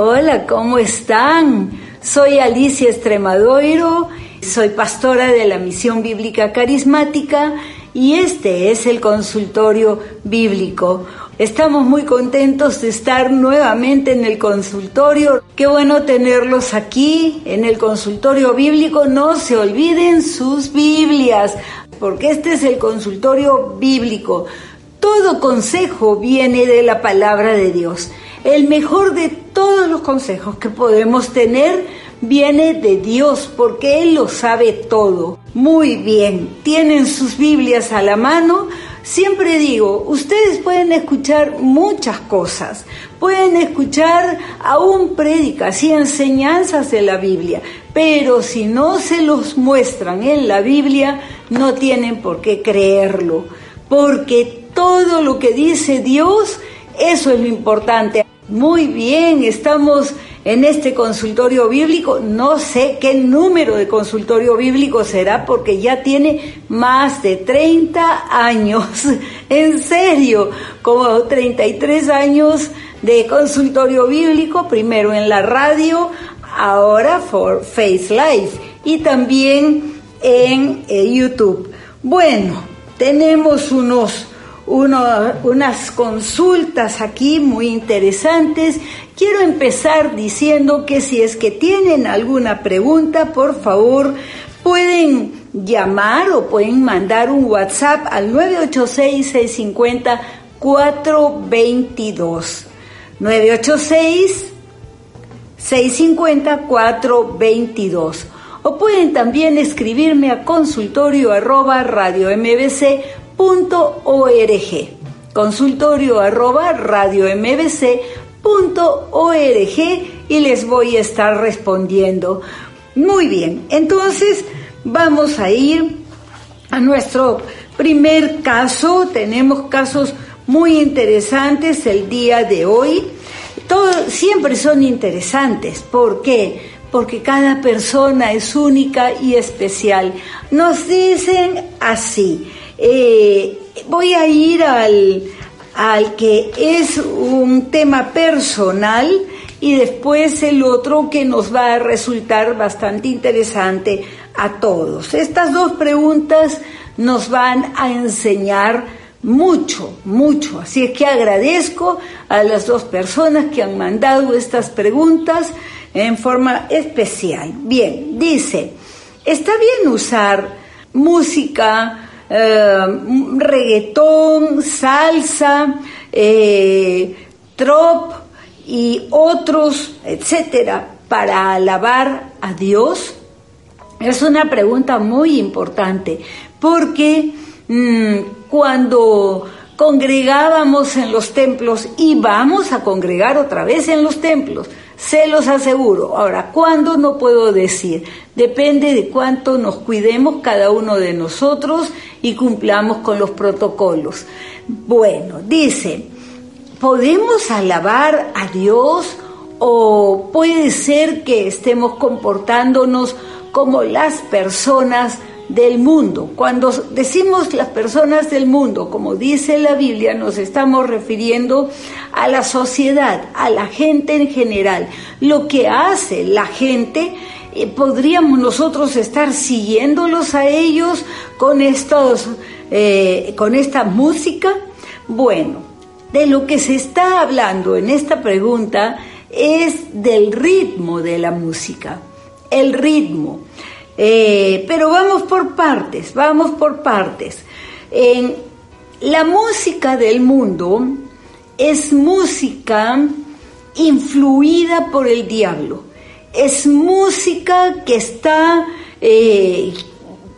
Hola, ¿cómo están? Soy Alicia Estremadoiro, soy pastora de la Misión Bíblica Carismática y este es el consultorio bíblico. Estamos muy contentos de estar nuevamente en el consultorio. Qué bueno tenerlos aquí en el consultorio bíblico. No se olviden sus Biblias, porque este es el consultorio bíblico. Todo consejo viene de la palabra de Dios. El mejor de todos los consejos que podemos tener viene de Dios porque Él lo sabe todo. Muy bien, tienen sus Biblias a la mano. Siempre digo, ustedes pueden escuchar muchas cosas, pueden escuchar aún prédicas y enseñanzas de la Biblia, pero si no se los muestran en la Biblia, no tienen por qué creerlo, porque todo lo que dice Dios, eso es lo importante. Muy bien, estamos en este consultorio bíblico. No sé qué número de consultorio bíblico será porque ya tiene más de 30 años. En serio, como 33 años de consultorio bíblico, primero en la radio, ahora por Face Life y también en eh, YouTube. Bueno, tenemos unos unas consultas aquí muy interesantes. Quiero empezar diciendo que si es que tienen alguna pregunta, por favor, pueden llamar o pueden mandar un WhatsApp al 986-650-422. 986-650-422. O pueden también escribirme a consultorio arroba radio mbc .org, consultorio arroba mbc.org y les voy a estar respondiendo. Muy bien, entonces vamos a ir a nuestro primer caso. Tenemos casos muy interesantes el día de hoy. Todos siempre son interesantes. ¿Por qué? Porque cada persona es única y especial. Nos dicen así. Eh, voy a ir al, al que es un tema personal y después el otro que nos va a resultar bastante interesante a todos. Estas dos preguntas nos van a enseñar mucho, mucho. Así es que agradezco a las dos personas que han mandado estas preguntas en forma especial. Bien, dice, ¿está bien usar música eh, reggaetón, salsa, eh, trop y otros, etcétera, para alabar a Dios? Es una pregunta muy importante porque mm, cuando congregábamos en los templos y vamos a congregar otra vez en los templos, se los aseguro. Ahora, ¿cuándo? No puedo decir. Depende de cuánto nos cuidemos cada uno de nosotros y cumplamos con los protocolos. Bueno, dice, ¿podemos alabar a Dios o puede ser que estemos comportándonos como las personas del mundo. Cuando decimos las personas del mundo, como dice la Biblia, nos estamos refiriendo a la sociedad, a la gente en general. Lo que hace la gente, eh, podríamos nosotros estar siguiéndolos a ellos con, estos, eh, con esta música. Bueno, de lo que se está hablando en esta pregunta es del ritmo de la música. El ritmo. Eh, pero vamos por partes, vamos por partes. La música del mundo es música influida por el diablo. Es música que está eh,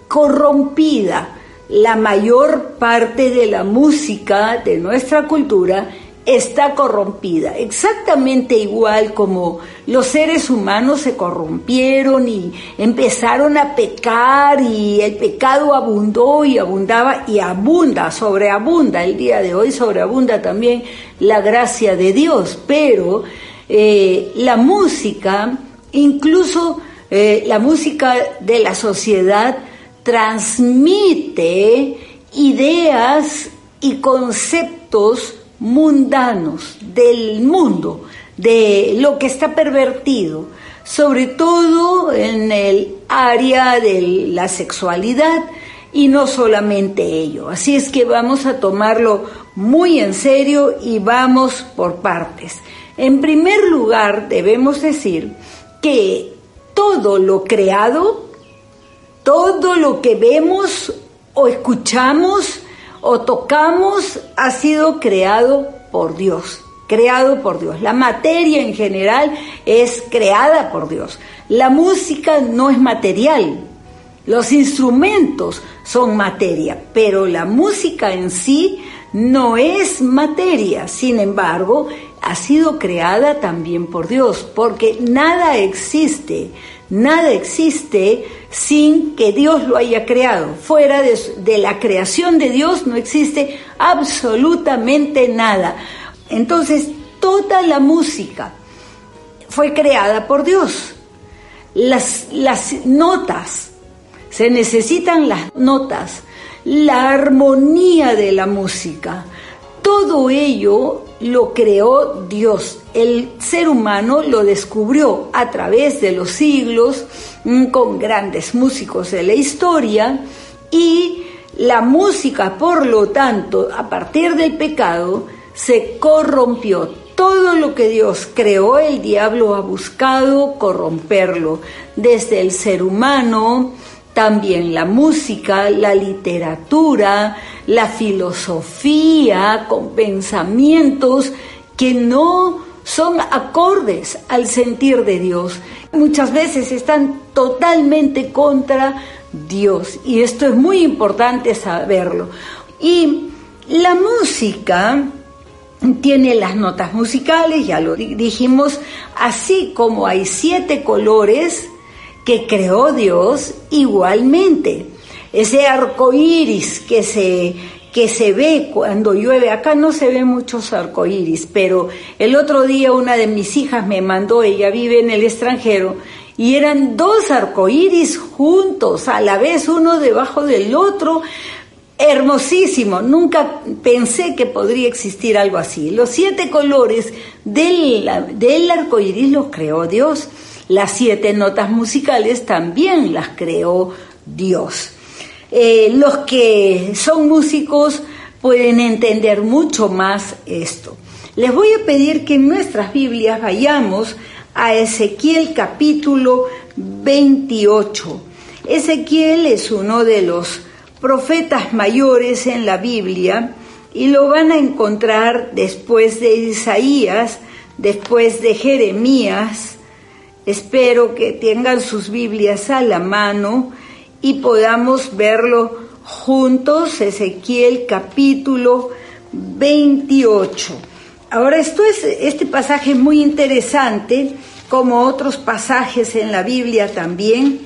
corrompida. La mayor parte de la música de nuestra cultura está corrompida, exactamente igual como los seres humanos se corrompieron y empezaron a pecar y el pecado abundó y abundaba y abunda, sobreabunda, el día de hoy sobreabunda también la gracia de Dios, pero eh, la música, incluso eh, la música de la sociedad, transmite ideas y conceptos mundanos del mundo, de lo que está pervertido, sobre todo en el área de la sexualidad y no solamente ello. Así es que vamos a tomarlo muy en serio y vamos por partes. En primer lugar, debemos decir que todo lo creado, todo lo que vemos o escuchamos o tocamos ha sido creado por Dios, creado por Dios. La materia en general es creada por Dios. La música no es material, los instrumentos son materia, pero la música en sí no es materia. Sin embargo, ha sido creada también por Dios, porque nada existe, nada existe sin que Dios lo haya creado. Fuera de, la creación de Dios no existe absolutamente nada. Entonces, toda la música fue creada por Dios. Las notas, se necesitan las notas, la armonía de la música. Todo ello lo creó Dios. El ser humano lo descubrió a través de los siglos mm, con grandes músicos de la historia y la música, por lo tanto, a partir del pecado, se corrompió. Todo lo que Dios creó, el diablo ha buscado corromperlo, desde el ser humano, también la música, la literatura, la filosofía, con pensamientos que no son acordes al sentir de Dios. Muchas veces están totalmente contra Dios y esto es muy importante saberlo. Y la música tiene las notas musicales, ya lo dijimos, así como hay siete colores, que creó Dios igualmente. Ese arco iris que se, que se ve cuando llueve, acá no se ve muchos arcoíris, pero el otro día una de mis hijas me mandó, ella vive en el extranjero, y eran dos arcoíris juntos, a la vez uno debajo del otro, hermosísimo. Nunca pensé que podría existir algo así. Los siete colores del, del arco iris los creó Dios. Las siete notas musicales también las creó Dios. Eh, los que son músicos pueden entender mucho más esto. Les voy a pedir que en nuestras Biblias vayamos a Ezequiel capítulo 28. Ezequiel es uno de los profetas mayores en la Biblia y lo van a encontrar después de Isaías, después de Jeremías, Espero que tengan sus Biblias a la mano y podamos verlo juntos, Ezequiel capítulo 28. Ahora, esto es, este pasaje es muy interesante, como otros pasajes en la Biblia también,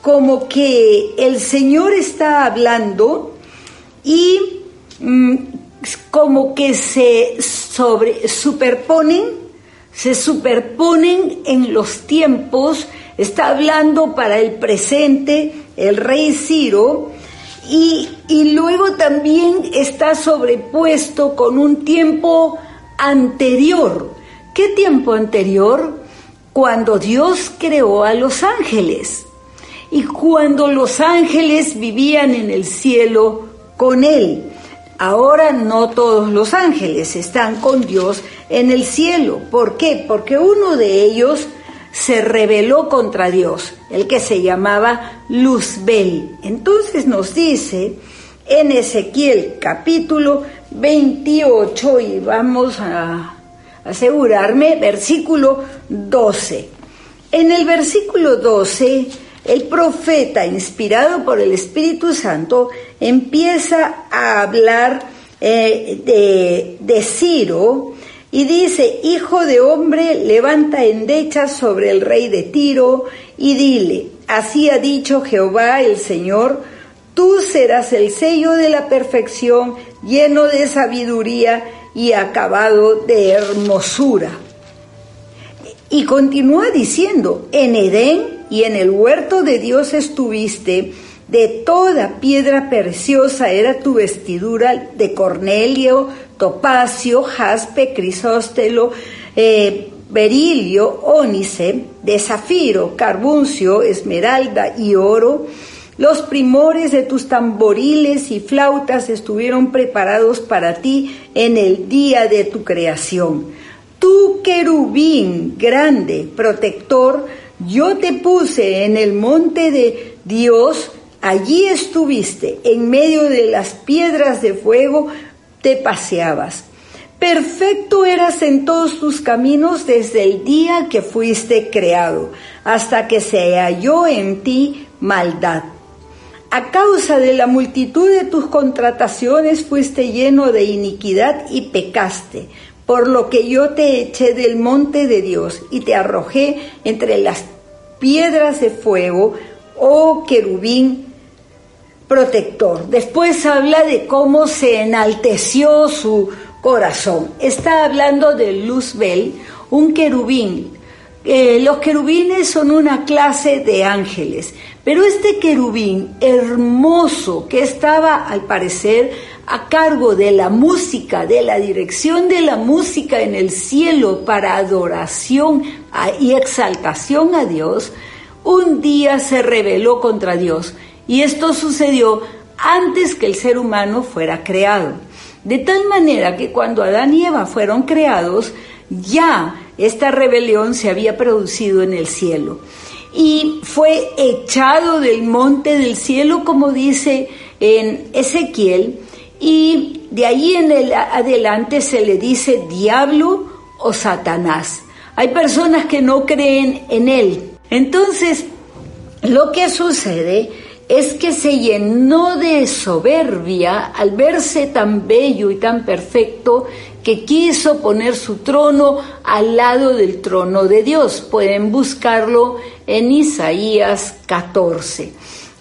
como que el Señor está hablando y mm, como que se sobre, superponen se superponen en los tiempos, está hablando para el presente el rey Ciro, y, y, luego también está sobrepuesto con un tiempo anterior. ¿Qué tiempo anterior? Cuando Dios creó a los ángeles y cuando los ángeles vivían en el cielo con Él. Ahora no todos los ángeles están con Dios en el cielo. ¿Por qué? Porque uno de ellos se rebeló contra Dios, el que se llamaba Luzbel. Entonces nos dice en Ezequiel capítulo 28 y vamos a asegurarme, versículo 12. En el versículo 12 el profeta, inspirado por el Espíritu Santo, empieza a hablar eh, de, de Ciro y dice, Hijo de hombre, levanta endechas sobre el rey de Tiro y dile, así ha dicho Jehová el Señor, tú serás el sello de la perfección, lleno de sabiduría y acabado de hermosura. Y continúa diciendo, en Edén y en el huerto de Dios estuviste, de toda piedra preciosa era tu vestidura, de cornelio, topacio, jaspe, crisóstelo, eh, berilio, ónice, de zafiro, carbuncio, esmeralda y oro, los primores de tus tamboriles y flautas estuvieron preparados para ti en el día de tu creación. Tú, querubín grande, protector, yo te puse en el monte de Dios, allí estuviste, en medio de las piedras de fuego te paseabas. Perfecto eras en todos tus caminos desde el día que fuiste creado, hasta que se halló en ti maldad. A causa de la multitud de tus contrataciones fuiste lleno de iniquidad y pecaste, por lo que yo te eché del monte de Dios y te arrojé entre las piedras de fuego, oh querubín protector. Después habla de cómo se enalteció su corazón. Está hablando de Luzbel, un querubín. Eh, los querubines son una clase de ángeles, pero este querubín hermoso que estaba al parecer a cargo de la música, de la dirección de la música en el cielo para adoración y exaltación a Dios, un día se rebeló contra Dios y esto sucedió antes que el ser humano fuera creado. De tal manera que cuando Adán y Eva fueron creados, ya esta rebelión se había producido en el cielo y fue echado del monte del cielo, como dice en Ezequiel, y de ahí en el adelante se le dice diablo o Satanás. Hay personas que no creen en él. Entonces, lo que sucede es que se llenó de soberbia al verse tan bello y tan perfecto que quiso poner su trono al lado del trono de Dios. Pueden buscarlo en Isaías 14.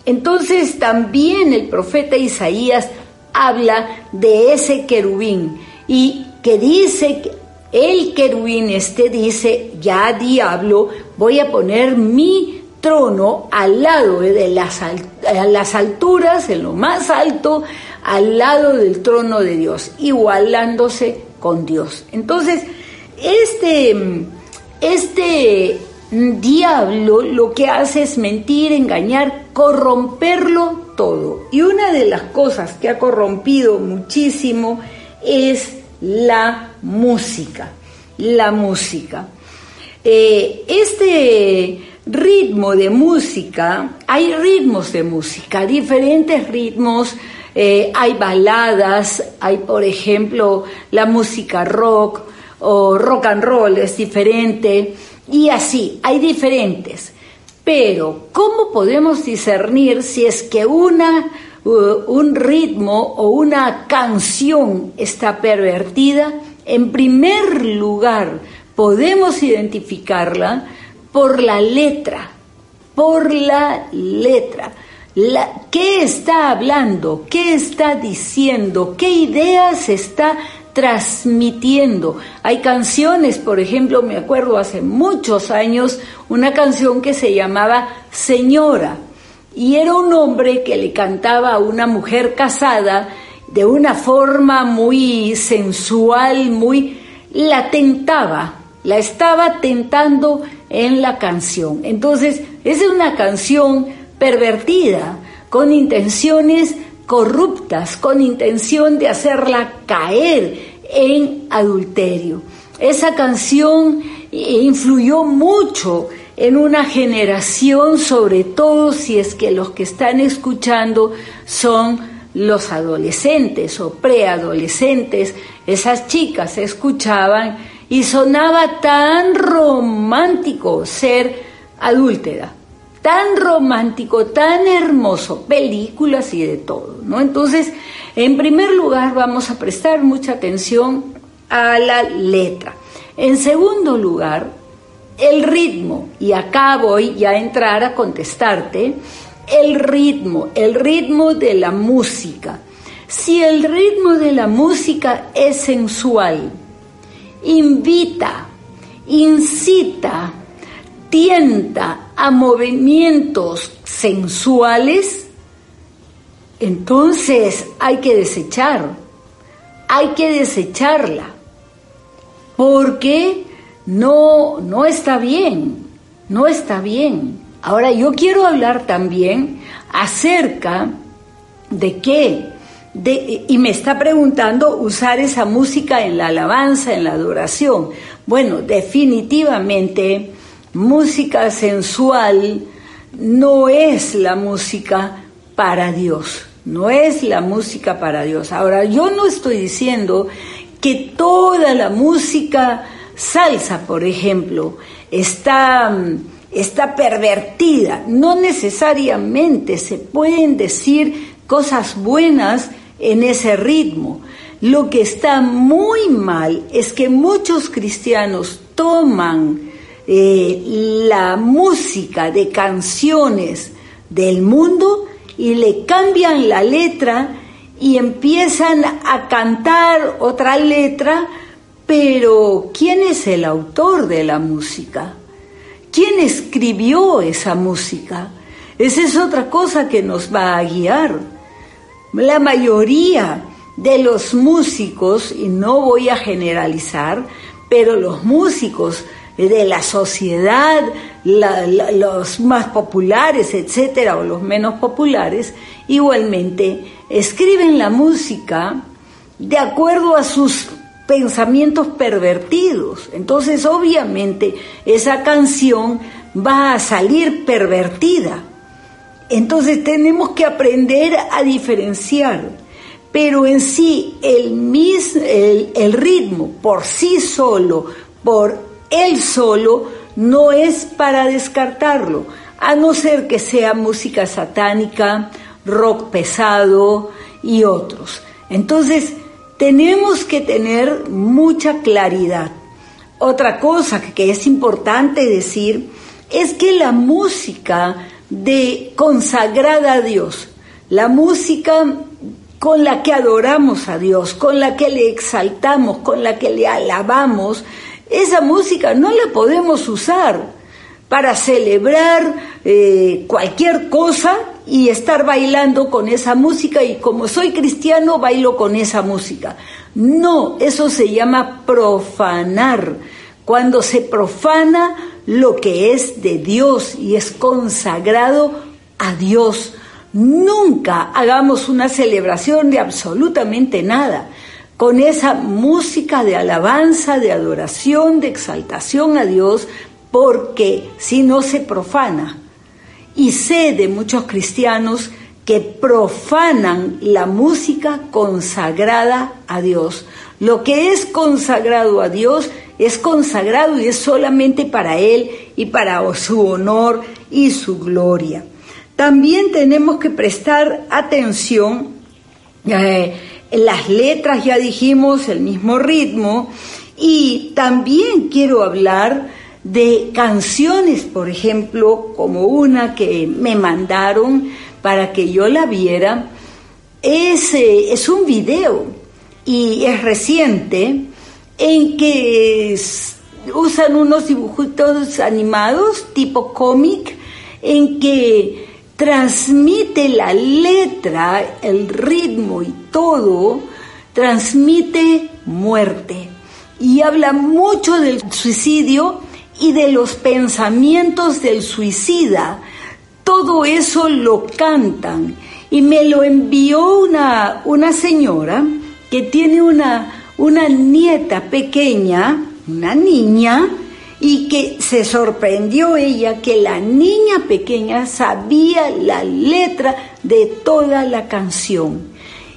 Entonces también el profeta Isaías habla de ese querubín y que dice, el querubín este dice, ya diablo, voy a poner mi trono al lado de las, alturas, en lo más alto, al lado del trono de Dios, igualándose con Dios. Entonces, este, este diablo lo que hace es mentir, engañar, corromperlo todo. Y una de las cosas que ha corrompido muchísimo es la música. La música. Eh, este ritmo de música, hay ritmos de música, diferentes ritmos, eh, hay baladas, hay por ejemplo la música rock o rock and roll es diferente y así, hay diferentes. Pero, ¿cómo podemos discernir si es que una, uh, un ritmo o una canción está pervertida? En primer lugar, podemos identificarla por la letra, por la letra. ¿Qué está hablando? ¿Qué está diciendo? ¿Qué ideas está transmitiendo? Hay canciones, por ejemplo, me acuerdo hace muchos años, una canción que se llamaba Señora, y era un hombre que le cantaba a una mujer casada de una forma muy sensual, muy... la tentaba, la estaba tentando en la canción. Entonces, es una canción pervertida, con intenciones corruptas, con intención de hacerla caer en adulterio. Esa canción influyó mucho en una generación, sobre todo si es que los que están escuchando son los adolescentes o preadolescentes, esas chicas escuchaban y sonaba tan romántico ser adúltera, tan romántico, tan hermoso, películas y de todo, ¿no? Entonces, en primer lugar vamos a prestar mucha atención a la letra. En segundo lugar, el ritmo, y acá voy ya a entrar a contestarte, el ritmo, el ritmo de la música. Si el ritmo de la música es sensual, invita, incita, tienta a movimientos sensuales, entonces hay que desechar, hay que desecharla, porque no, no está bien, no está bien. Ahora yo quiero hablar también acerca de qué, de, y me está preguntando usar esa música en la alabanza, en la adoración. Bueno, definitivamente música sensual no es la música para Dios, no es la música para Dios. Ahora, yo no estoy diciendo que toda la música salsa, por ejemplo, está, está pervertida. No necesariamente se pueden decir cosas buenas en ese ritmo. Lo que está muy mal es que muchos cristianos toman eh, la música de canciones del mundo y le cambian la letra y empiezan a cantar otra letra, pero ¿quién es el autor de la música? ¿Quién escribió esa música? Esa es otra cosa que nos va a guiar. La mayoría de los músicos, y no voy a generalizar, pero los músicos de la sociedad, los más populares, etcétera, o los menos populares, igualmente escriben la música de acuerdo a sus pensamientos pervertidos. Entonces, obviamente, esa canción va a salir pervertida. Entonces, tenemos que aprender a diferenciar. Pero en sí, el, mismo, el, el ritmo por sí solo, por él solo no es para descartarlo, a no ser que sea música satánica, rock pesado y otros. Entonces, tenemos que tener mucha claridad. Otra cosa que es importante decir es que la música de consagrada a Dios, la música con la que adoramos a Dios, con la que le exaltamos, con la que le alabamos, esa música no la podemos usar para celebrar eh, cualquier cosa y estar bailando con esa música y como soy cristiano bailo con esa música. No, eso se llama profanar. Cuando se profana lo que es de Dios y es consagrado a Dios. Nunca hagamos una celebración de absolutamente nada con esa música de alabanza, de adoración, de exaltación a Dios, porque si no se profana. Y sé de muchos cristianos que profanan la música consagrada a Dios. Lo que es consagrado a Dios es consagrado y es solamente para Él y para su honor y su gloria. También tenemos que prestar atención eh, las letras ya dijimos, el mismo ritmo, y también quiero hablar de canciones, por ejemplo, como una que me mandaron para que yo la viera, es, eh, es un video y es reciente en que usan unos dibujitos animados tipo cómic en que transmite la letra, el ritmo y todo, transmite muerte. Y habla mucho del suicidio y de los pensamientos del suicida. Todo eso lo cantan. Y me lo envió una, una señora que tiene una, una nieta pequeña, una niña, y que se sorprendió ella que la niña pequeña sabía la letra de toda la canción.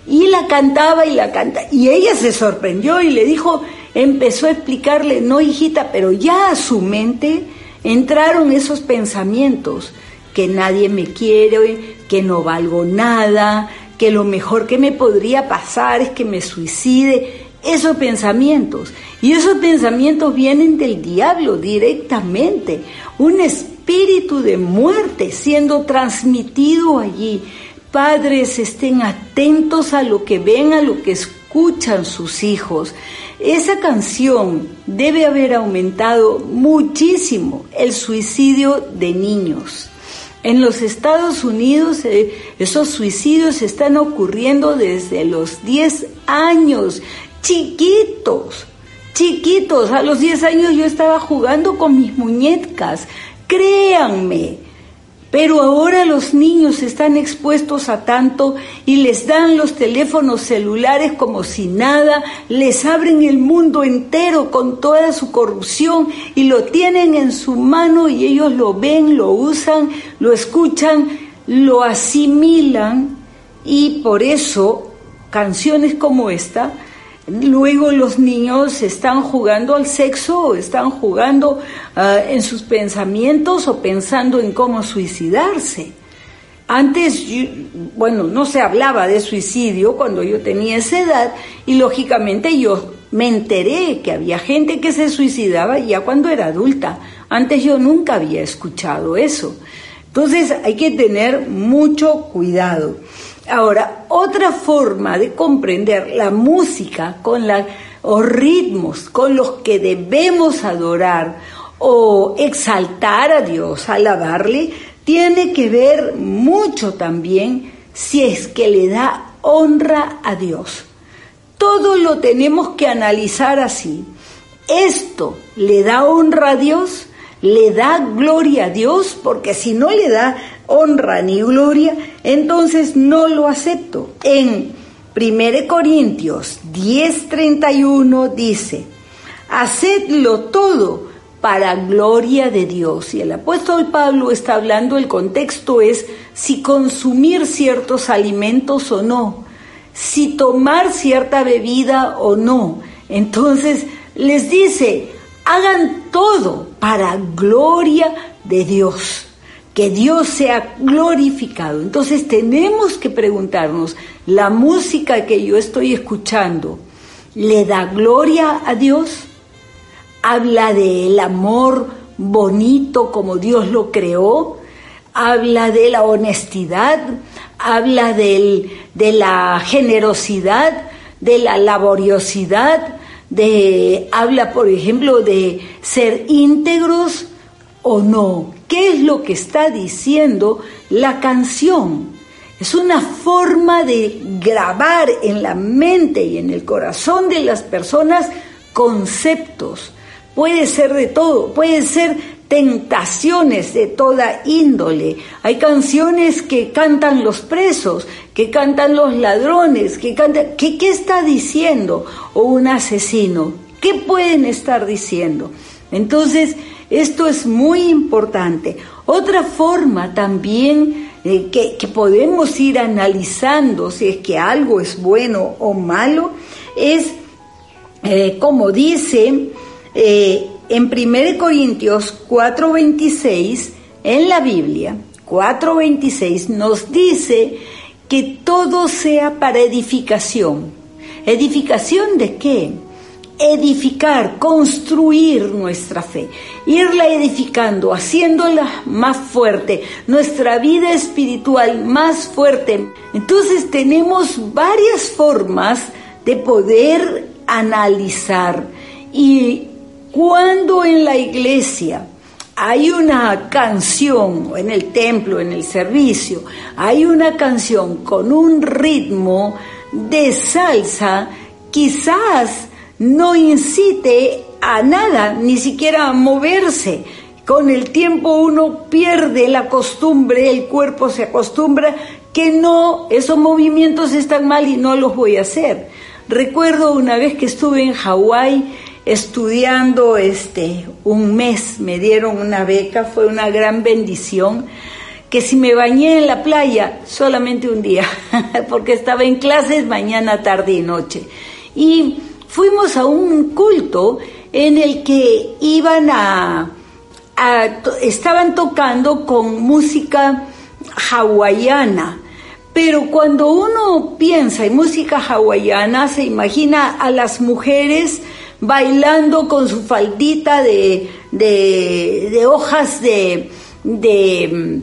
Y la cantaba y la canta. Y ella se sorprendió y le dijo, empezó a explicarle, no hijita, pero ya a su mente entraron esos pensamientos, que nadie me quiere, que no valgo nada, que lo mejor que me podría pasar es que me suicide esos pensamientos. Y esos pensamientos vienen del diablo directamente. Un espíritu de muerte siendo transmitido allí. Padres, estén atentos a lo que ven, a lo que escuchan sus hijos. Esa canción debe haber aumentado muchísimo el suicidio de niños. En los Estados Unidos eh, esos suicidios están ocurriendo desde los 10 años chiquitos, chiquitos, a los 10 años yo estaba jugando con mis muñecas, créanme. Pero ahora los niños están expuestos a tanto y les dan los teléfonos celulares como si nada, les abren el mundo entero con toda su corrupción y lo tienen en su mano y ellos lo ven, lo usan, lo escuchan, lo asimilan. Y por eso canciones como esta Luego los niños están jugando al sexo, están jugando ah, en sus pensamientos o pensando en cómo suicidarse. Antes, bueno, no se hablaba de suicidio cuando yo tenía esa edad y lógicamente yo me enteré que había gente que se suicidaba ya cuando era adulta. Antes yo nunca había escuchado eso. Entonces hay que tener mucho cuidado. Ahora, otra forma de comprender la música con la, o ritmos con los que debemos adorar o exaltar a Dios, alabarle, tiene que ver mucho también si es que le da honra a Dios. Todo lo tenemos que analizar así. ¿Esto le da honra a Dios? ¿Le da gloria a Dios? Porque si no le da honra ni gloria, entonces no lo acepto. En 1 Corintios 10:31 dice, hacedlo todo para gloria de Dios. Y el apóstol Pablo está hablando, el contexto es si consumir ciertos alimentos o no, si tomar cierta bebida o no. Entonces les dice, hagan todo para gloria de Dios que Dios sea glorificado. Entonces tenemos que preguntarnos, ¿la música que yo estoy escuchando le da gloria a Dios? ¿Habla del amor bonito como Dios lo creó? ¿Habla de la honestidad? ¿Habla de la generosidad? ¿De la laboriosidad? De, habla, por ejemplo, de ser íntegros o no. ¿Qué es lo que está diciendo la canción? Es una forma de grabar en la mente y en el corazón de las personas conceptos. Puede ser de todo, puede ser tentaciones de toda índole. Hay canciones que cantan los presos, que cantan los ladrones, que cantan... ¿Qué, qué está diciendo? O un asesino. ¿Qué pueden estar diciendo? Entonces, esto es muy importante. Otra forma también eh, que, podemos ir analizando si es que algo es bueno o malo es, eh, como dice eh, en 1 Corintios 4:26, en la Biblia, 4:26 nos dice que todo sea para edificación. ¿Edificación de qué? Edificar, construir nuestra fe, irla edificando, haciéndola más fuerte, nuestra vida espiritual más fuerte. Entonces tenemos varias formas de poder analizar. Y cuando en la iglesia hay una canción, en el templo, en el servicio, hay una canción con un ritmo de salsa, quizás no incite a nada, ni siquiera a moverse. Con el tiempo uno pierde la costumbre, el cuerpo se acostumbra que no, esos movimientos están mal y no los voy a hacer. Recuerdo una vez que estuve en Hawái estudiando este un mes, me dieron una beca, fue una gran bendición que si me bañé en la playa solamente un día, porque estaba en clases mañana, tarde y noche. Y fuimos a un culto en el que iban a, estaban tocando con música hawaiana. Pero cuando uno piensa en música hawaiana, se imagina a las mujeres bailando con su faldita de, de, hojas de, de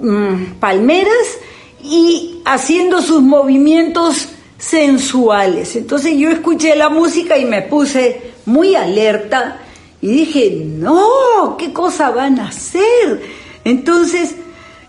mm, palmeras y haciendo sus movimientos sensuales. Entonces yo escuché la música y me puse muy alerta y dije, no, ¿qué cosa van a hacer? Entonces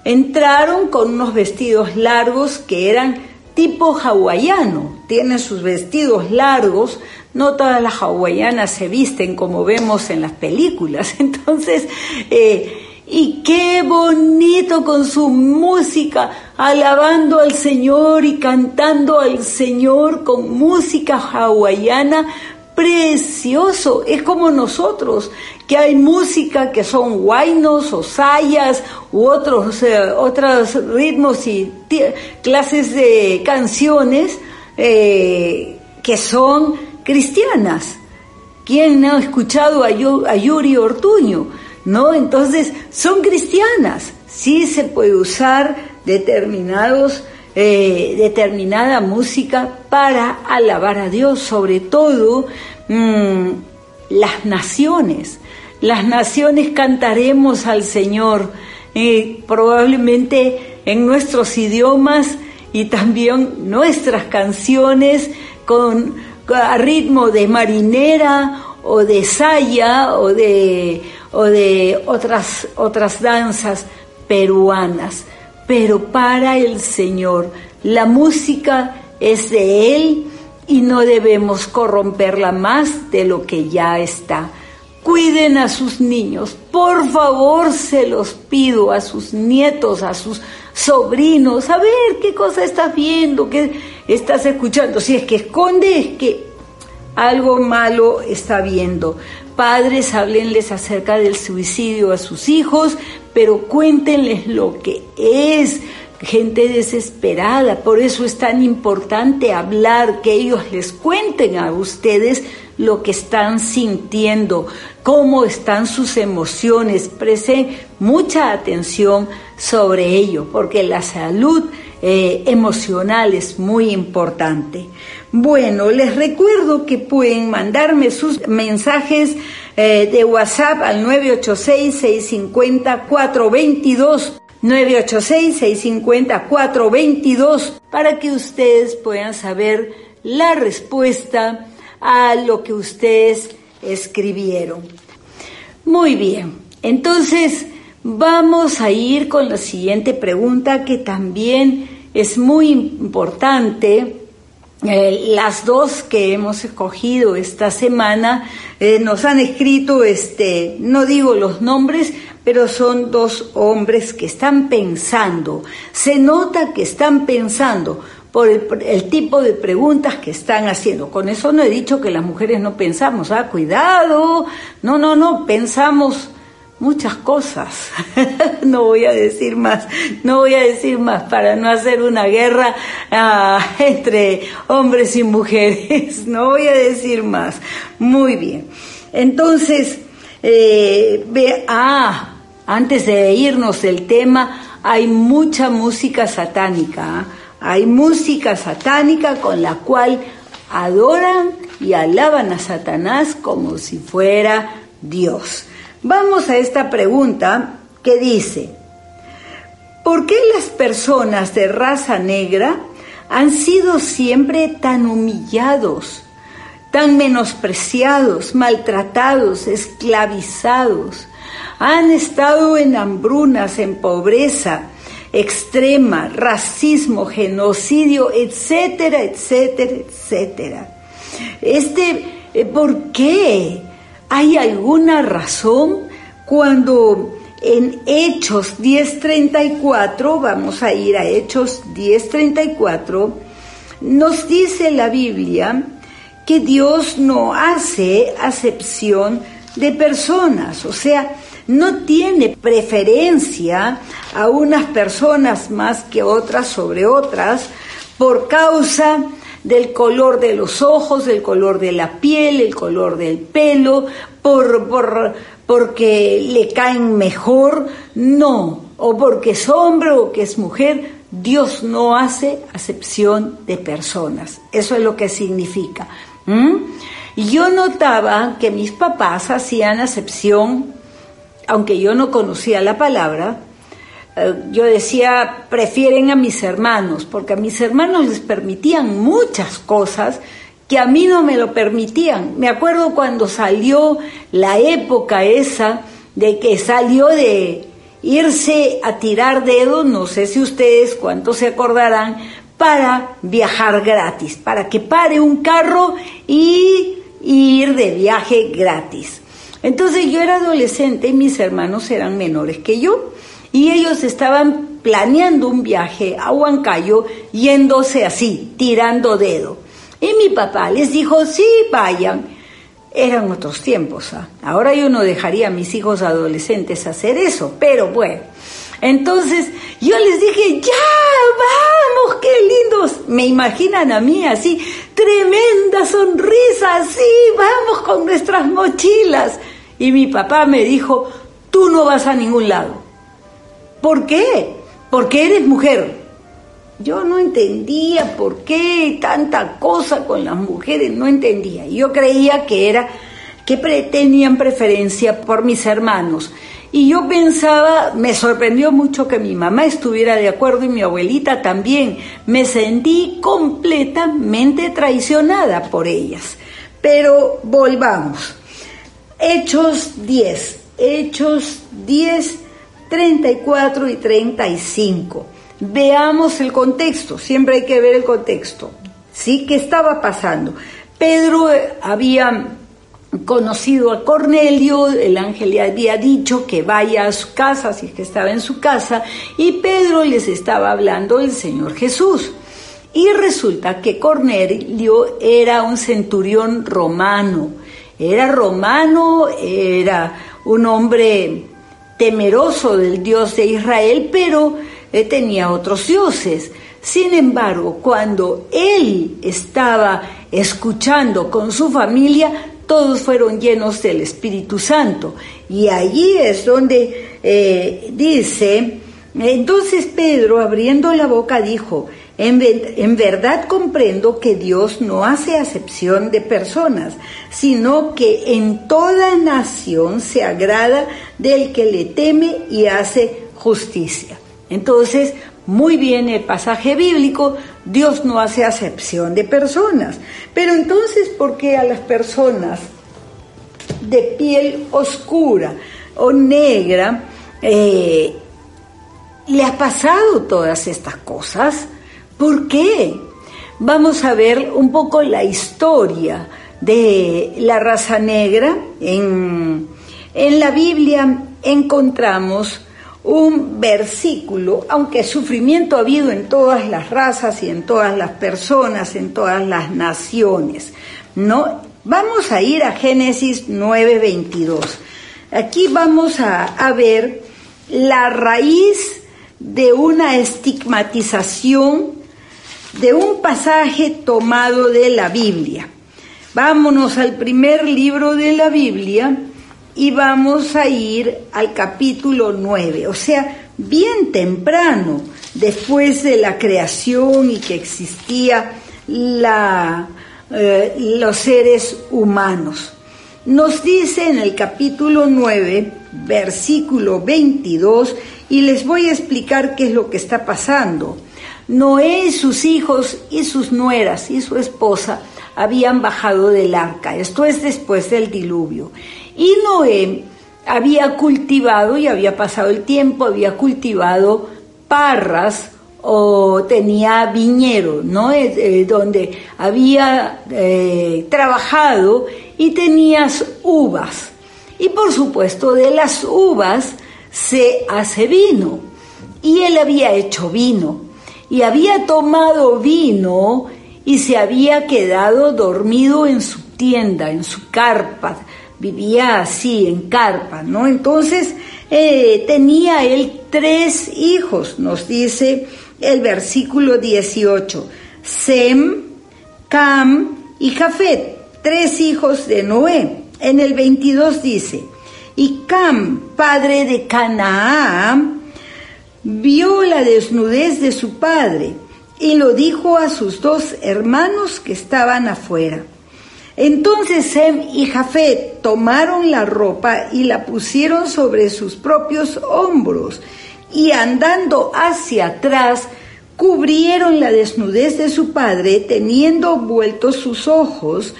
entraron con unos vestidos largos que eran tipo hawaiano, tienen sus vestidos largos, no todas las hawaianas se visten como vemos en las películas, entonces, eh, y qué bonito con su música, alabando al Señor y cantando al Señor con música hawaiana, precioso, es como nosotros, que hay música que son guainos o sayas u otros, eh, otros ritmos y clases de canciones eh, que son cristianas. ¿Quién ha escuchado a, Yuri Ortuño? ¿No? Entonces, son cristianas. Sí se puede usar determinados, eh, determinada música para alabar a Dios, sobre todo mm, las naciones las naciones cantaremos al Señor, eh, probablemente en nuestros idiomas y también nuestras canciones con, a ritmo de marinera o de saya o de, o de otras, otras danzas peruanas. Pero para el Señor, la música es de Él y no debemos corromperla más de lo que ya está. Cuiden a sus niños, por favor se los pido a sus nietos, a sus sobrinos, a ver qué cosa estás viendo, qué estás escuchando. Si es que esconde, es que algo malo está viendo. Padres, háblenles acerca del suicidio a sus hijos, pero cuéntenles lo que es gente desesperada. Por eso es tan importante hablar, que ellos les cuenten a ustedes lo que están sintiendo, cómo están sus emociones. Presten mucha atención sobre ello, porque la salud eh, emocional es muy importante. Bueno, les recuerdo que pueden mandarme sus mensajes eh, de WhatsApp al 986-650-422. 986-650-422 para que ustedes puedan saber la respuesta a lo que ustedes escribieron. Muy bien, entonces vamos a ir con la siguiente pregunta que también es muy importante. Eh, las dos que hemos escogido esta semana eh, nos han escrito, este, no digo los nombres, pero son dos hombres que están pensando. Se nota que están pensando por el, tipo de preguntas que están haciendo. Con eso no he dicho que las mujeres no pensamos, ah, cuidado, no, no, no, pensamos muchas cosas. no voy a decir más, no voy a decir más para no hacer una guerra ah, entre hombres y mujeres, no voy a decir más. Muy bien. Entonces, eh, ve, ah, antes de irnos del tema, hay mucha música satánica. ¿ah? Hay música satánica con la cual adoran y alaban a Satanás como si fuera Dios. Vamos a esta pregunta que dice, ¿por qué las personas de raza negra han sido siempre tan humillados, tan menospreciados, maltratados, esclavizados? Han estado en hambrunas, en pobreza, extrema, racismo, genocidio, etcétera, etcétera, etcétera. Este, eh, ¿por qué? ¿Hay alguna razón cuando en Hechos 10:34, vamos a ir a Hechos 10:34, nos dice la Biblia que Dios no hace acepción de personas, o sea, no tiene preferencia a unas personas más que otras sobre otras por causa del color de los ojos, del color de la piel, el color del pelo, por, por, porque le caen mejor, no, o porque es hombre o que es mujer, Dios no hace acepción de personas. Eso es lo que significa. Y yo notaba que mis papás hacían acepción aunque yo no conocía la palabra, yo decía, prefieren a mis hermanos, porque a mis hermanos les permitían muchas cosas que a mí no me lo permitían. Me acuerdo cuando salió la época esa de que salió de irse a tirar dedos, no sé si ustedes cuántos se acordarán, para viajar gratis, para que pare un carro y ir de viaje gratis. Entonces yo era adolescente y mis hermanos eran menores que yo y ellos estaban planeando un viaje a Huancayo yéndose así, tirando dedo. Y mi papá les dijo, sí, vayan. Eran otros tiempos. ¿ah? Ahora yo no dejaría a mis hijos adolescentes hacer eso, pero bueno. Entonces yo les dije, ya, vamos, qué lindos. Me imaginan a mí así, tremenda sonrisa, sí, vamos con nuestras mochilas. Y mi papá me dijo, tú no vas a ningún lado. ¿Por qué? Porque eres mujer. Yo no entendía por qué tanta cosa con las mujeres, no entendía. Yo creía que era que tenían preferencia por mis hermanos. Y yo pensaba, me sorprendió mucho que mi mamá estuviera de acuerdo y mi abuelita también. Me sentí completamente traicionada por ellas. Pero volvamos. Hechos 10, Hechos 10, 34 y 35. Veamos el contexto, siempre hay que ver el contexto. ¿Sí? ¿Qué estaba pasando? Pedro había conocido a Cornelio, el ángel le había dicho que vaya a su casa, si es que estaba en su casa, y Pedro les estaba hablando del Señor Jesús. Y resulta que Cornelio era un centurión romano, era romano, era un hombre temeroso del Dios de Israel, pero eh, tenía otros dioses. Sin embargo, cuando él estaba escuchando con su familia, todos fueron llenos del Espíritu Santo. Y allí es donde eh, dice, entonces Pedro abriendo la boca dijo, en, verdad comprendo que Dios no hace acepción de personas, sino que en toda nación se agrada del que le teme y hace justicia. Entonces, muy bien el pasaje bíblico, Dios no hace acepción de personas. Pero entonces, ¿por qué a las personas de piel oscura o negra eh, le ha pasado todas estas cosas? ¿Por qué? Vamos a ver un poco la historia de la raza negra. En, en la Biblia encontramos un versículo, aunque sufrimiento ha habido en todas las razas y en todas las personas, en todas las naciones, ¿no? Vamos a ir a Génesis 9:22. Aquí vamos a, a ver la raíz de una estigmatización de un pasaje tomado de la Biblia. Vámonos al primer libro de la Biblia, y vamos a ir al capítulo 9, o sea, bien temprano, después de la creación y que existía la, eh, los seres humanos. Nos dice en el capítulo 9, versículo 22, y les voy a explicar qué es lo que está pasando. Noé y sus hijos y sus nueras y su esposa habían bajado del arca, esto es después del diluvio, y Noé había cultivado, y había pasado el tiempo, había cultivado parras o tenía viñero, ¿no? Eh, eh, donde había eh, trabajado y tenías uvas. Y por supuesto de las uvas se hace vino. Y él había hecho vino. Y había tomado vino y se había quedado dormido en su tienda, en su carpa, vivía así en carpa, ¿no? Entonces eh, tenía él tres hijos, nos dice el versículo 18, Sem, Cam y Jafet, tres hijos de Noé. En el 22 dice, y Cam, padre de Canaán, vio la desnudez de su padre y lo dijo a sus dos hermanos que estaban afuera. Entonces Sem y Jafet tomaron la ropa y la pusieron sobre sus propios hombros y andando hacia atrás cubrieron la desnudez de su padre teniendo vueltos sus ojos,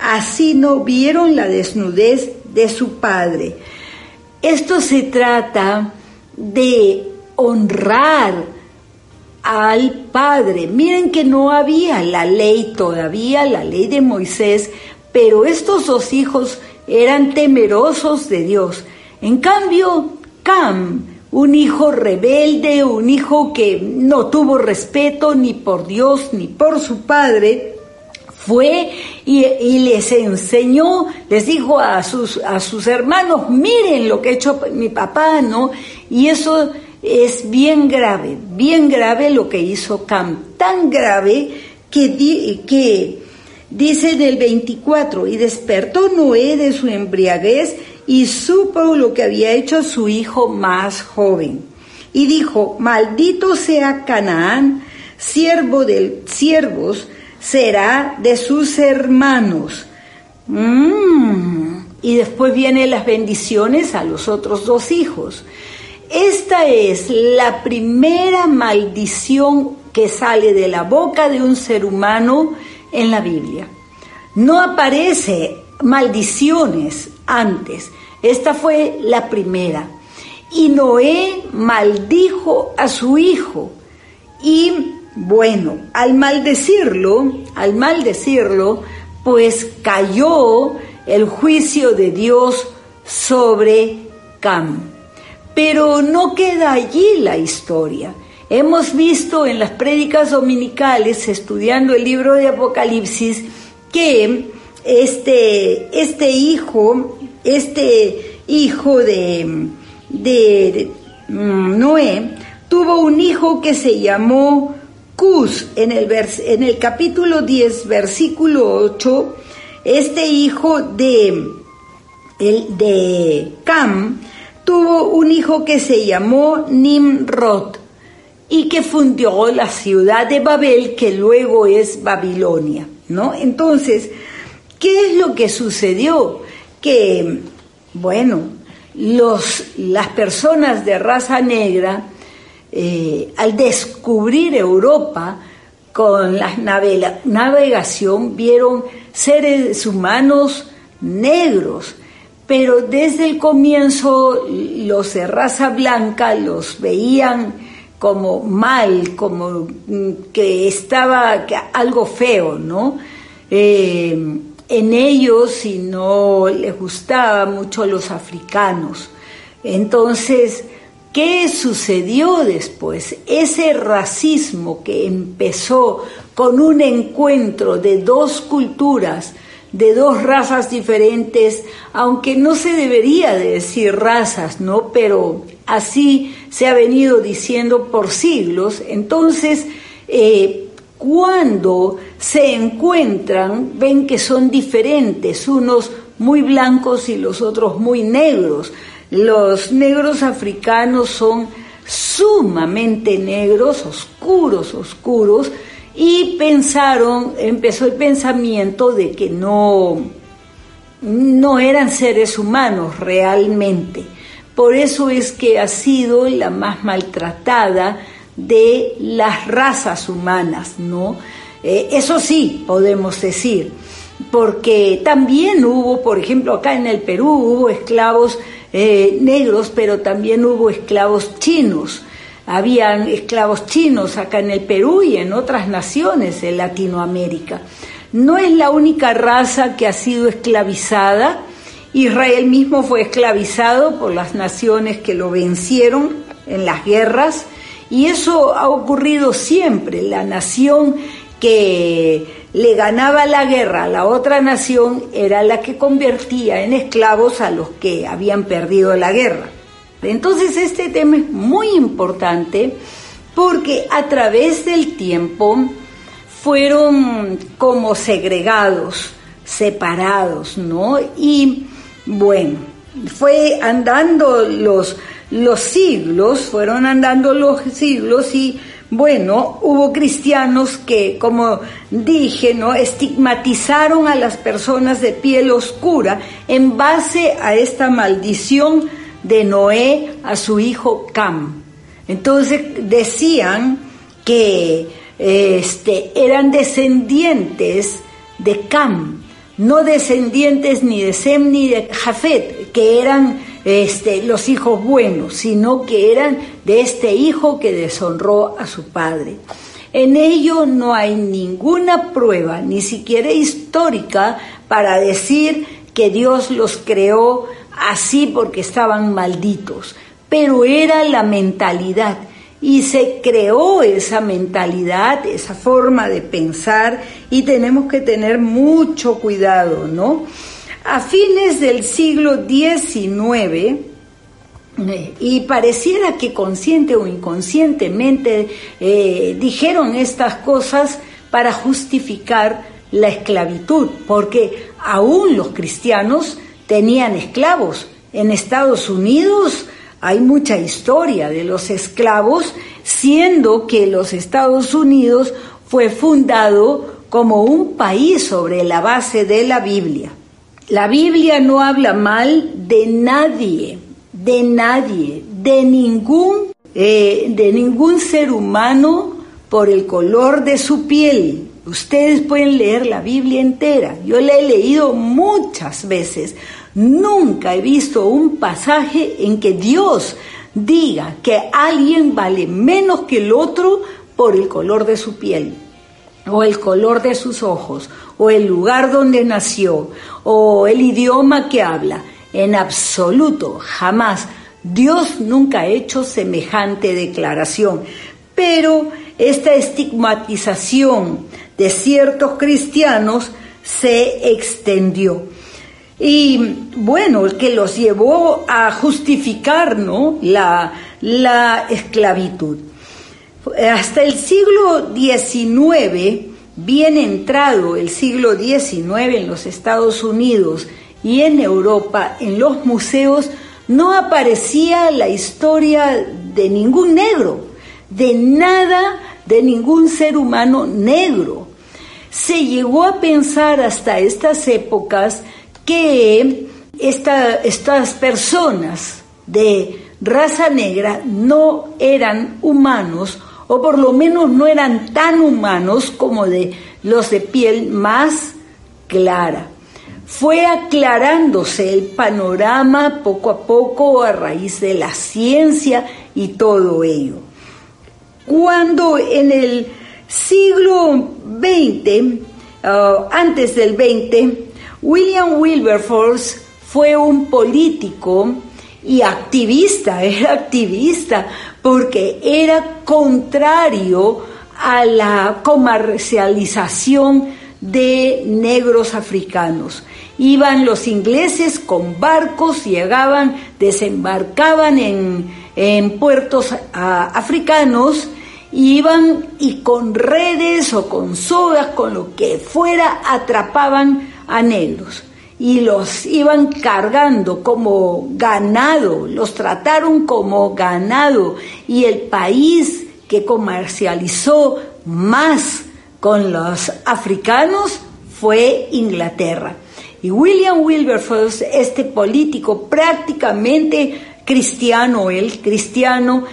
así no vieron la desnudez de su padre. Esto se trata de honrar al padre. Miren que no había la ley todavía, la ley de Moisés, pero estos dos hijos eran temerosos de Dios. En cambio, Cam, un hijo rebelde, un hijo que no tuvo respeto ni por Dios ni por su padre, fue y, les enseñó, les dijo a sus, a sus hermanos, miren lo que ha hecho mi papá, ¿no? Y eso es bien grave, bien grave lo que hizo Cam, tan grave que, que dice en el 24, y despertó Noé de su embriaguez y supo lo que había hecho su hijo más joven. Y dijo, maldito sea Canaán, siervo de siervos, será de sus hermanos. Mm. Y después vienen las bendiciones a los otros dos hijos. Esta es la primera maldición que sale de la boca de un ser humano en la Biblia. No aparece maldiciones antes. Esta fue la primera. Y Noé maldijo a su hijo y bueno, al maldecirlo, al maldecirlo, pues cayó el juicio de Dios sobre Cam. Pero no queda allí la historia. Hemos visto en las prédicas dominicales, estudiando el libro de Apocalipsis, que este, este hijo, este hijo de, de mm, Noé, tuvo un hijo que se llamó Cus, en el, en el capítulo 10, versículo 8, este hijo de, el, de Cam tuvo un hijo que se llamó Nimrod y que fundió la ciudad de Babel, que luego es Babilonia, ¿no? Entonces, ¿qué es lo que sucedió? Que, bueno, los, las personas de raza negra, eh, al descubrir Europa con la navegación, vieron seres humanos negros, pero desde el comienzo los de raza blanca los veían como mal, como mm, que estaba algo feo, ¿no? Eh, en ellos y no les gustaba mucho los africanos. Entonces, ¿Qué sucedió después? Ese racismo que empezó con un encuentro de dos culturas, de dos razas diferentes, aunque no se debería de decir razas, ¿no? Pero así se ha venido diciendo por siglos. Entonces, eh, cuando se encuentran, ven que son diferentes, unos muy blancos y los otros muy negros. Los negros africanos son sumamente negros, oscuros, oscuros, y pensaron, empezó el pensamiento de que no, no eran seres humanos realmente. Por eso es que ha sido la más maltratada de las razas humanas, ¿no? Eh, eso sí, podemos decir, porque también hubo, por ejemplo, acá en el Perú hubo esclavos eh, negros, pero también hubo esclavos chinos. Habían esclavos chinos acá en el Perú y en otras naciones de Latinoamérica. No es la única raza que ha sido esclavizada. Israel mismo fue esclavizado por las naciones que lo vencieron en las guerras y eso ha ocurrido siempre. La nación que le ganaba la guerra a la otra nación era la que convertía en esclavos a los que habían perdido la guerra. Entonces este tema es muy importante porque a través del tiempo fueron como segregados, separados, ¿no? Y bueno, fue andando los, los siglos, fueron andando los siglos y bueno, hubo cristianos que, como dije, ¿no? estigmatizaron a las personas de piel oscura en base a esta maldición de Noé a su hijo Cam. Entonces decían que este, eran descendientes de Cam, no descendientes ni de Sem ni de Jafet, que eran este, los hijos buenos, sino que eran de este hijo que deshonró a su padre. En ello no hay ninguna prueba, ni siquiera histórica, para decir que Dios los creó así porque estaban malditos, pero era la mentalidad y se creó esa mentalidad, esa forma de pensar y tenemos que tener mucho cuidado, ¿no? A fines del siglo XIX, eh, y pareciera que consciente o inconscientemente eh, dijeron estas cosas para justificar la esclavitud, porque aún los cristianos tenían esclavos. En Estados Unidos hay mucha historia de los esclavos, siendo que los Estados Unidos fue fundado como un país sobre la base de la Biblia. La Biblia no habla mal de nadie, de nadie, de ningún, eh, de ningún ser humano por el color de su piel. Ustedes pueden leer la Biblia entera. Yo la he leído muchas veces. Nunca he visto un pasaje en que Dios diga que alguien vale menos que el otro por el color de su piel, o el color de sus ojos, o el lugar donde nació, o el idioma que habla. En absoluto, jamás. Dios nunca ha hecho semejante declaración. Pero esta estigmatización de ciertos cristianos se extendió. Y bueno, el que los llevó a justificar ¿no? la, la esclavitud. Hasta el siglo XIX, bien entrado el siglo XIX en los Estados Unidos y en Europa, en los museos, no aparecía la historia de ningún negro, de nada, de ningún ser humano negro. Se llegó a pensar hasta estas épocas que estas personas de raza negra no eran humanos o por lo menos no eran tan humanos como de los de piel más clara. Fue aclarándose el panorama poco a poco a raíz de la ciencia y todo ello. Cuando en el siglo XX, ah, antes del XX, William Wilberforce fue un político y activista, era activista porque era contrario a la comercialización de negros africanos. Iban los ingleses con barcos, llegaban, desembarcaban en, puertos africanos, iban y con redes o con sogas, con lo que fuera, atrapaban a negros y los iban cargando como ganado, los trataron como ganado y el país que comercializó más con los africanos fue Inglaterra. Y William Wilberforce, este político prácticamente cristiano, él cristiano,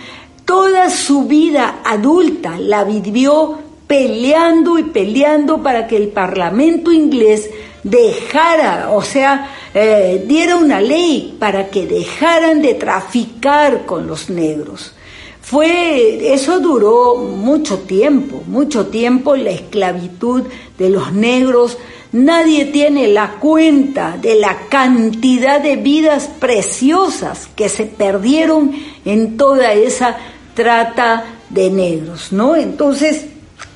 toda su vida adulta la vivió peleando y peleando para que el Parlamento inglés dejara, o sea, eh, diera una ley para que dejaran de traficar con los negros. Fue, eso duró mucho tiempo, mucho tiempo la esclavitud de los negros. Nadie tiene la cuenta de la cantidad de vidas preciosas que se perdieron en toda esa trata de negros, ¿no? Entonces,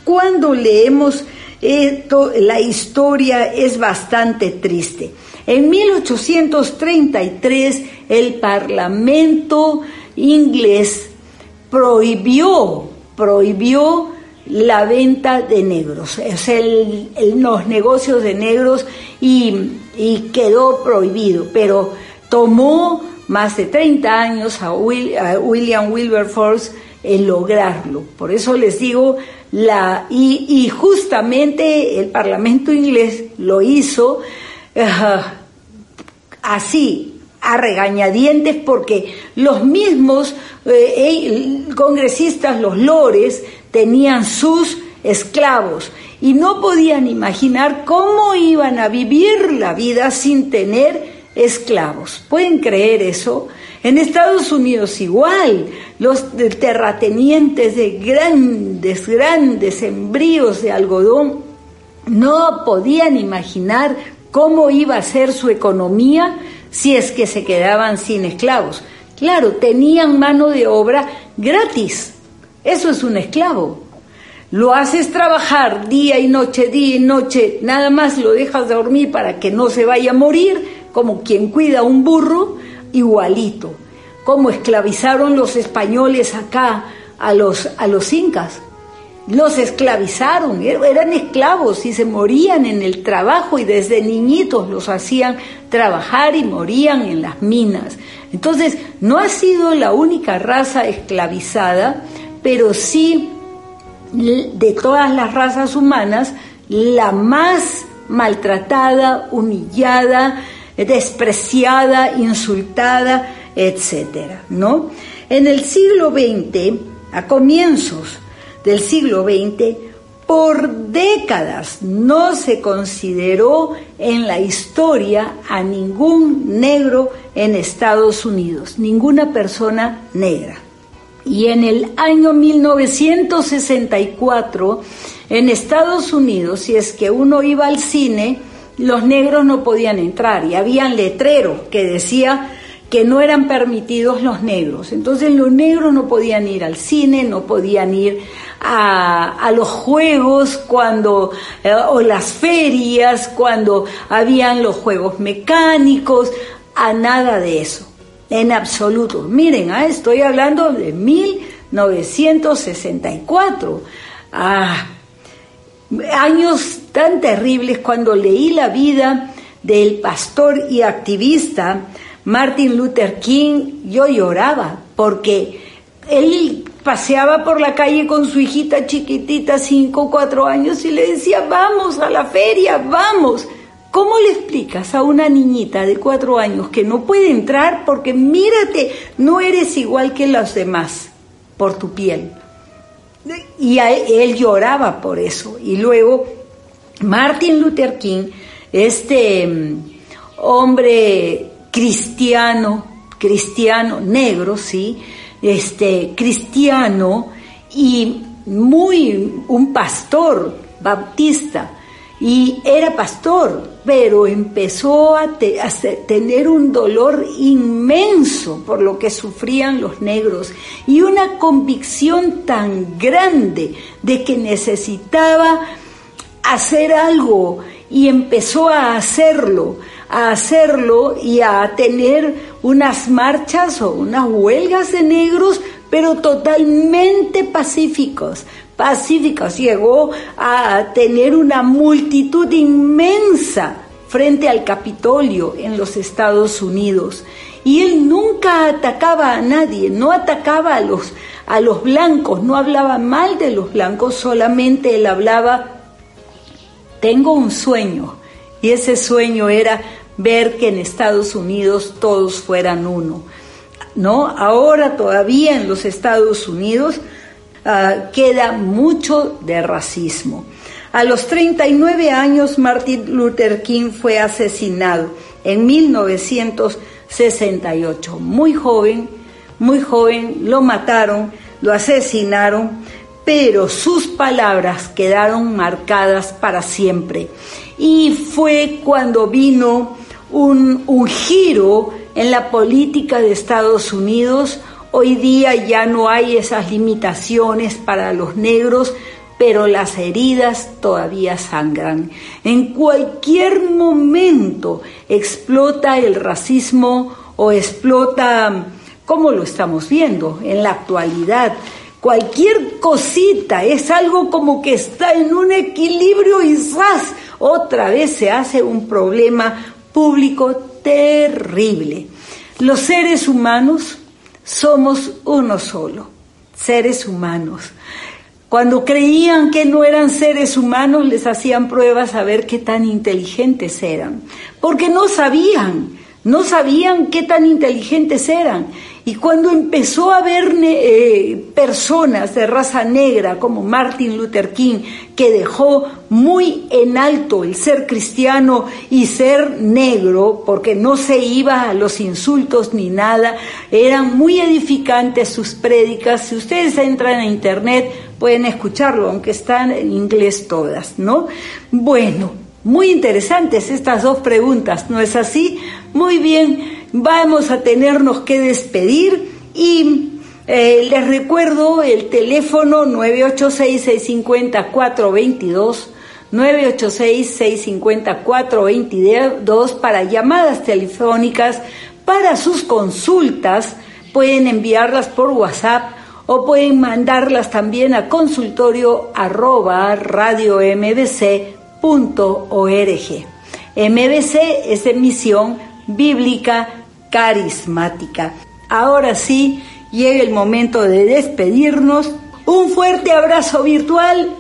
cuando leemos esto, la historia es bastante triste. En 1833 el Parlamento inglés prohibió, prohibió la venta de negros, es el, los negocios de negros y, quedó prohibido, pero tomó más de 30 años a William Wilberforce en lograrlo. Por eso les digo, la, y, justamente el Parlamento inglés lo hizo eh, así, a regañadientes, porque los mismos eh, congresistas, los lores, tenían sus esclavos y no podían imaginar cómo iban a vivir la vida sin tener esclavos. ¿Pueden creer eso? En Estados Unidos igual, los terratenientes de grandes, grandes embríos de algodón no podían imaginar cómo iba a ser su economía si es que se quedaban sin esclavos. Claro, tenían mano de obra gratis. Eso es un esclavo. Lo haces trabajar día y noche, día y noche, nada más lo dejas dormir para que no se vaya a morir, como quien cuida un burro, igualito. Como esclavizaron los españoles acá a los, a los incas. Los esclavizaron, er, eran esclavos y se morían en el trabajo y desde niñitos los hacían trabajar y morían en las minas. Entonces, no ha sido la única raza esclavizada, pero sí de todas las razas humanas, la más maltratada, humillada, despreciada, insultada, etcétera, ¿no? En el siglo XX, a comienzos del siglo XX, por décadas no se consideró en la historia a ningún negro en Estados Unidos, ninguna persona negra. Y en el año 1964, en Estados Unidos, si es que uno iba al cine, los negros no podían entrar y habían letrero que decía que no eran permitidos los negros. Entonces los negros no podían ir al cine, no podían ir a, los juegos cuando, eh, o las ferias, cuando habían los juegos mecánicos, a nada de eso, en absoluto. Miren, ah, estoy hablando de 1964. Ah, años tan terribles cuando leí la vida del pastor y activista Martin Luther King, yo lloraba porque él paseaba por la calle con su hijita chiquitita, cinco o cuatro años, y le decía, vamos a la feria, vamos. ¿Cómo le explicas a una niñita de cuatro años que no puede entrar porque mírate, no eres igual que los demás por tu piel? Y él lloraba por eso. Y luego Martin Luther King, este mm, hombre cristiano, cristiano negro, sí, este cristiano y muy un pastor bautista y era pastor, pero empezó a, tener un dolor inmenso por lo que sufrían los negros y una convicción tan grande de que necesitaba hacer algo y empezó a hacerlo a hacerlo y a tener unas marchas o unas huelgas de negros, pero totalmente pacíficos, pacíficos. Llegó a tener una multitud inmensa frente al Capitolio en los Estados Unidos. Y él nunca atacaba a nadie, no atacaba a los, a los blancos, no hablaba mal de los blancos, solamente él hablaba, tengo un sueño. Y ese sueño era ver que en Estados Unidos todos fueran uno. ¿No? Ahora todavía en los Estados Unidos ah, queda mucho de racismo. A los 39 años Martin Luther King fue asesinado en 1968. Muy joven, muy joven, lo mataron, lo asesinaron, pero sus palabras quedaron marcadas para siempre. Y fue cuando vino un, giro en la política de Estados Unidos. Hoy día ya no hay esas limitaciones para los negros, pero las heridas todavía sangran. En cualquier momento explota el racismo o explota, como lo estamos viendo en la actualidad, cualquier cosita es algo como que está en un equilibrio y ¡zas! otra vez se hace un problema público terrible. Los seres humanos somos uno solo, seres humanos. Cuando creían que no eran seres humanos, les hacían pruebas a ver qué tan inteligentes eran, porque no sabían, no sabían qué tan inteligentes eran. Y cuando empezó a haber eh, personas de raza negra como Martin Luther King, que dejó muy en alto el ser cristiano y ser negro, porque no se iba a los insultos ni nada, eran muy edificantes sus prédicas. Si ustedes entran a internet pueden escucharlo, aunque están en inglés todas, ¿no? Bueno, muy interesantes estas dos preguntas, ¿no es así? Muy bien, vamos a tenernos que despedir y eh, les recuerdo el teléfono 986-650-422. 986-650-422 para llamadas telefónicas, para sus consultas, pueden enviarlas por WhatsApp o pueden mandarlas también a consultorio arroba radio mbc.org. MBC es emisión bíblica carismática. Ahora sí, llega el momento de despedirnos. Un fuerte abrazo virtual,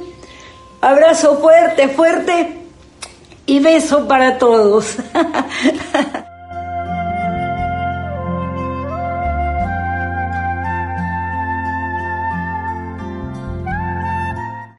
abrazo fuerte, fuerte y beso para todos.